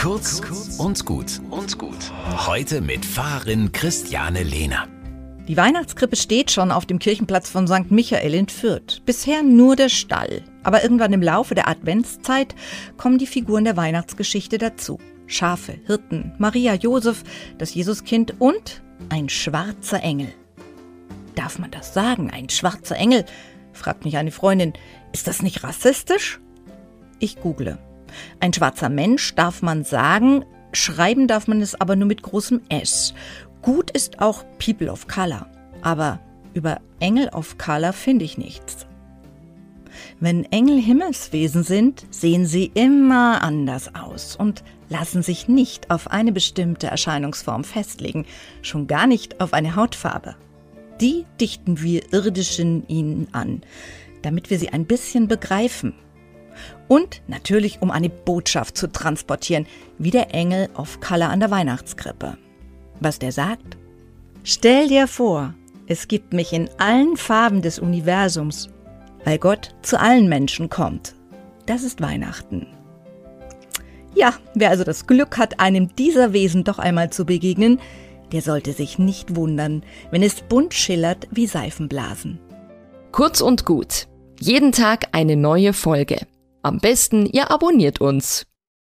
Kurz und gut und gut. Heute mit Fahrerin Christiane Lehner. Die Weihnachtskrippe steht schon auf dem Kirchenplatz von St. Michael in Fürth. Bisher nur der Stall. Aber irgendwann im Laufe der Adventszeit kommen die Figuren der Weihnachtsgeschichte dazu. Schafe, Hirten, Maria, Josef, das Jesuskind und ein schwarzer Engel. Darf man das sagen, ein schwarzer Engel? fragt mich eine Freundin. Ist das nicht rassistisch? Ich google. Ein schwarzer Mensch darf man sagen, schreiben darf man es aber nur mit großem S. Gut ist auch People of Color, aber über Engel of Color finde ich nichts. Wenn Engel Himmelswesen sind, sehen sie immer anders aus und lassen sich nicht auf eine bestimmte Erscheinungsform festlegen, schon gar nicht auf eine Hautfarbe. Die dichten wir irdischen ihnen an, damit wir sie ein bisschen begreifen und natürlich, um eine Botschaft zu transportieren, wie der Engel auf Color an der Weihnachtskrippe. Was der sagt? Stell dir vor, es gibt mich in allen Farben des Universums, weil Gott zu allen Menschen kommt. Das ist Weihnachten. Ja, wer also das Glück hat, einem dieser Wesen doch einmal zu begegnen, der sollte sich nicht wundern, wenn es bunt schillert wie Seifenblasen. Kurz und gut. Jeden Tag eine neue Folge. Am besten, ihr abonniert uns